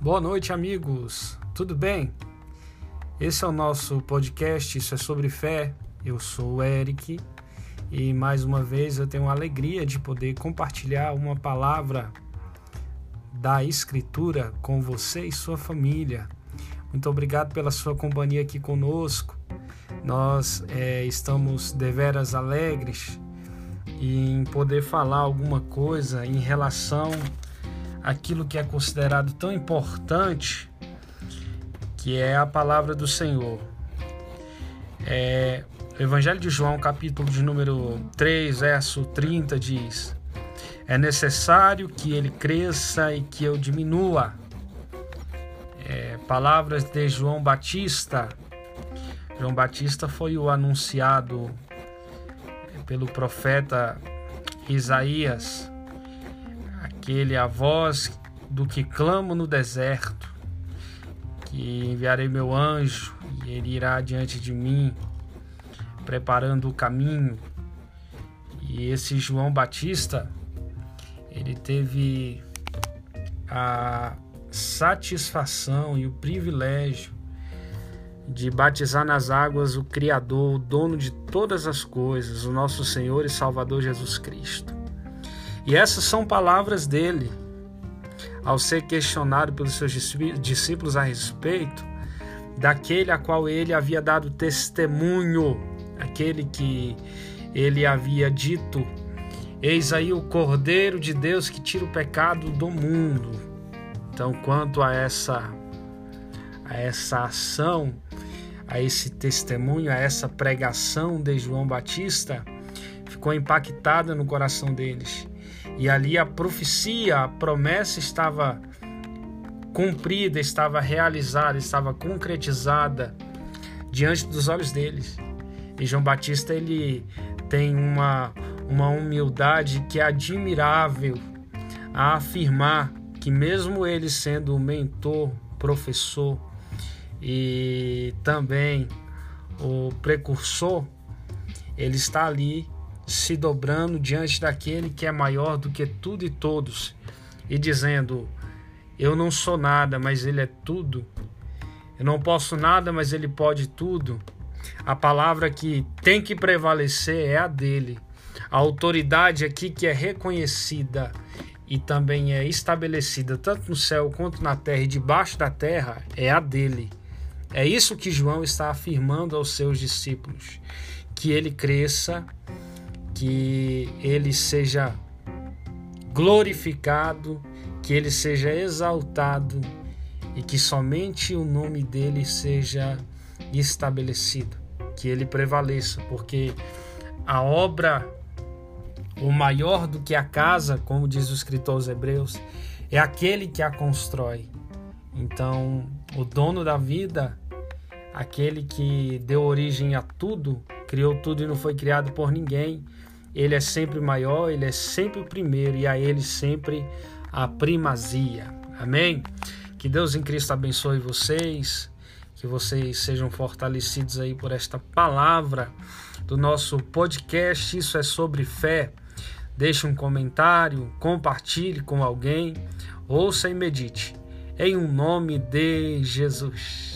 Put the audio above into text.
Boa noite, amigos. Tudo bem? Esse é o nosso podcast, isso é sobre fé. Eu sou o Eric e mais uma vez eu tenho a alegria de poder compartilhar uma palavra da Escritura com você e sua família. Muito obrigado pela sua companhia aqui conosco. Nós é, estamos deveras alegres em poder falar alguma coisa em relação àquilo que é considerado tão importante, que é a palavra do Senhor. É, o Evangelho de João, capítulo de número 3, verso 30, diz: É necessário que ele cresça e que eu diminua. É, palavras de João Batista. João Batista foi o anunciado pelo profeta Isaías, aquele a voz do que clamo no deserto, que enviarei meu anjo e ele irá diante de mim, preparando o caminho. E esse João Batista, ele teve a satisfação e o privilégio de batizar nas águas o Criador, o dono de todas as coisas, o nosso Senhor e Salvador Jesus Cristo. E essas são palavras dele. Ao ser questionado pelos seus discípulos a respeito daquele a qual ele havia dado testemunho, aquele que ele havia dito: Eis aí o Cordeiro de Deus que tira o pecado do mundo. Então, quanto a essa a essa ação a esse testemunho, a essa pregação de João Batista, ficou impactada no coração deles. E ali a profecia, a promessa estava cumprida, estava realizada, estava concretizada diante dos olhos deles. E João Batista ele tem uma, uma humildade que é admirável a afirmar que mesmo ele sendo o mentor, professor, e também o precursor, ele está ali se dobrando diante daquele que é maior do que tudo e todos e dizendo: Eu não sou nada, mas Ele é tudo. Eu não posso nada, mas Ele pode tudo. A palavra que tem que prevalecer é a dele. A autoridade aqui que é reconhecida e também é estabelecida tanto no céu quanto na terra e debaixo da terra é a dele. É isso que João está afirmando aos seus discípulos: que ele cresça, que ele seja glorificado, que ele seja exaltado e que somente o nome dele seja estabelecido, que ele prevaleça, porque a obra, o maior do que a casa, como diz o escritor aos Hebreus, é aquele que a constrói. Então, o dono da vida, aquele que deu origem a tudo, criou tudo e não foi criado por ninguém, ele é sempre maior, ele é sempre o primeiro e a ele sempre a primazia. Amém? Que Deus em Cristo abençoe vocês, que vocês sejam fortalecidos aí por esta palavra do nosso podcast. Isso é sobre fé. Deixe um comentário, compartilhe com alguém, ouça e medite em um nome de Jesus.